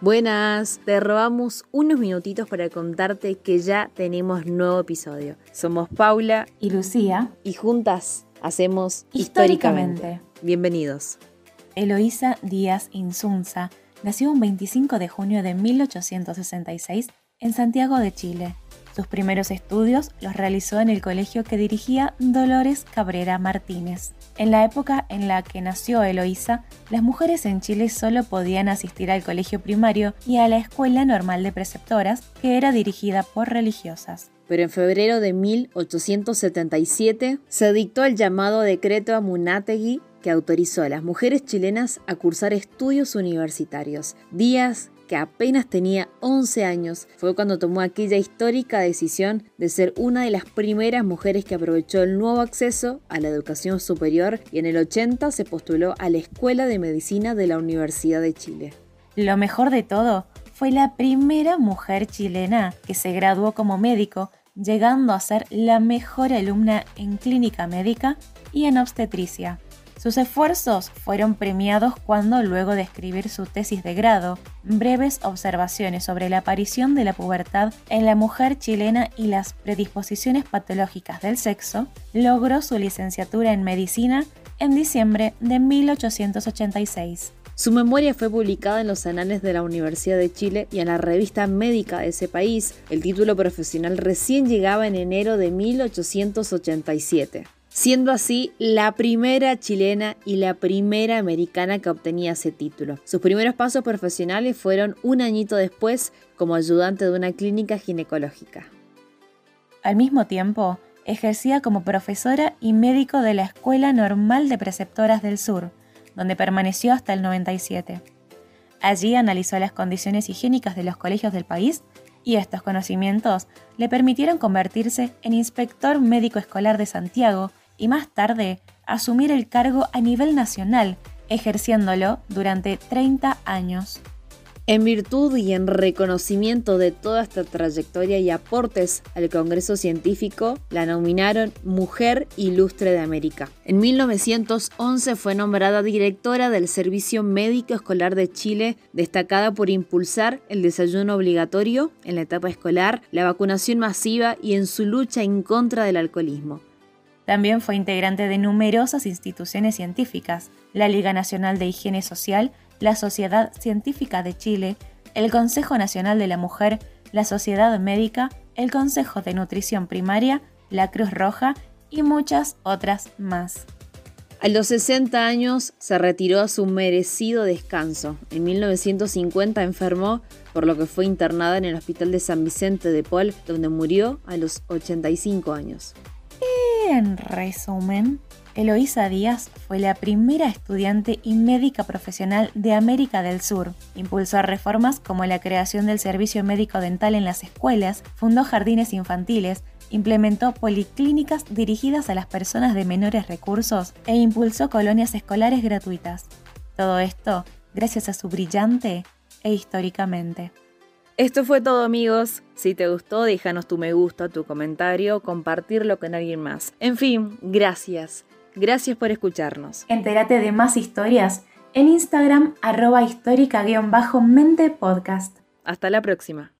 Buenas, te robamos unos minutitos para contarte que ya tenemos nuevo episodio. Somos Paula y Lucía y juntas hacemos históricamente. históricamente. Bienvenidos. Eloísa Díaz Insunza nació un 25 de junio de 1866 en Santiago de Chile. Sus primeros estudios los realizó en el colegio que dirigía Dolores Cabrera Martínez. En la época en la que nació Eloísa, las mujeres en Chile solo podían asistir al colegio primario y a la escuela normal de preceptoras, que era dirigida por religiosas. Pero en febrero de 1877 se dictó el llamado decreto a Munátegui que autorizó a las mujeres chilenas a cursar estudios universitarios. Díaz que apenas tenía 11 años, fue cuando tomó aquella histórica decisión de ser una de las primeras mujeres que aprovechó el nuevo acceso a la educación superior y en el 80 se postuló a la Escuela de Medicina de la Universidad de Chile. Lo mejor de todo, fue la primera mujer chilena que se graduó como médico, llegando a ser la mejor alumna en clínica médica y en obstetricia. Sus esfuerzos fueron premiados cuando, luego de escribir su tesis de grado, breves observaciones sobre la aparición de la pubertad en la mujer chilena y las predisposiciones patológicas del sexo, logró su licenciatura en medicina en diciembre de 1886. Su memoria fue publicada en los anales de la Universidad de Chile y en la revista médica de ese país. El título profesional recién llegaba en enero de 1887 siendo así la primera chilena y la primera americana que obtenía ese título. Sus primeros pasos profesionales fueron un añito después como ayudante de una clínica ginecológica. Al mismo tiempo, ejercía como profesora y médico de la Escuela Normal de Preceptoras del Sur, donde permaneció hasta el 97. Allí analizó las condiciones higiénicas de los colegios del país y estos conocimientos le permitieron convertirse en inspector médico escolar de Santiago y más tarde asumir el cargo a nivel nacional, ejerciéndolo durante 30 años. En virtud y en reconocimiento de toda esta trayectoria y aportes al Congreso Científico, la nominaron Mujer Ilustre de América. En 1911 fue nombrada directora del Servicio Médico Escolar de Chile, destacada por impulsar el desayuno obligatorio en la etapa escolar, la vacunación masiva y en su lucha en contra del alcoholismo. También fue integrante de numerosas instituciones científicas, la Liga Nacional de Higiene Social, la Sociedad Científica de Chile, el Consejo Nacional de la Mujer, la Sociedad Médica, el Consejo de Nutrición Primaria, la Cruz Roja y muchas otras más. A los 60 años se retiró a su merecido descanso. En 1950 enfermó, por lo que fue internada en el Hospital de San Vicente de Paul, donde murió a los 85 años. En resumen, Eloísa Díaz fue la primera estudiante y médica profesional de América del Sur. Impulsó reformas como la creación del servicio médico dental en las escuelas, fundó jardines infantiles, implementó policlínicas dirigidas a las personas de menores recursos e impulsó colonias escolares gratuitas. Todo esto gracias a su brillante e históricamente. Esto fue todo amigos. Si te gustó, déjanos tu me gusta, tu comentario, compartirlo con alguien más. En fin, gracias. Gracias por escucharnos. Entérate de más historias en Instagram arroba histórica-mente podcast. Hasta la próxima.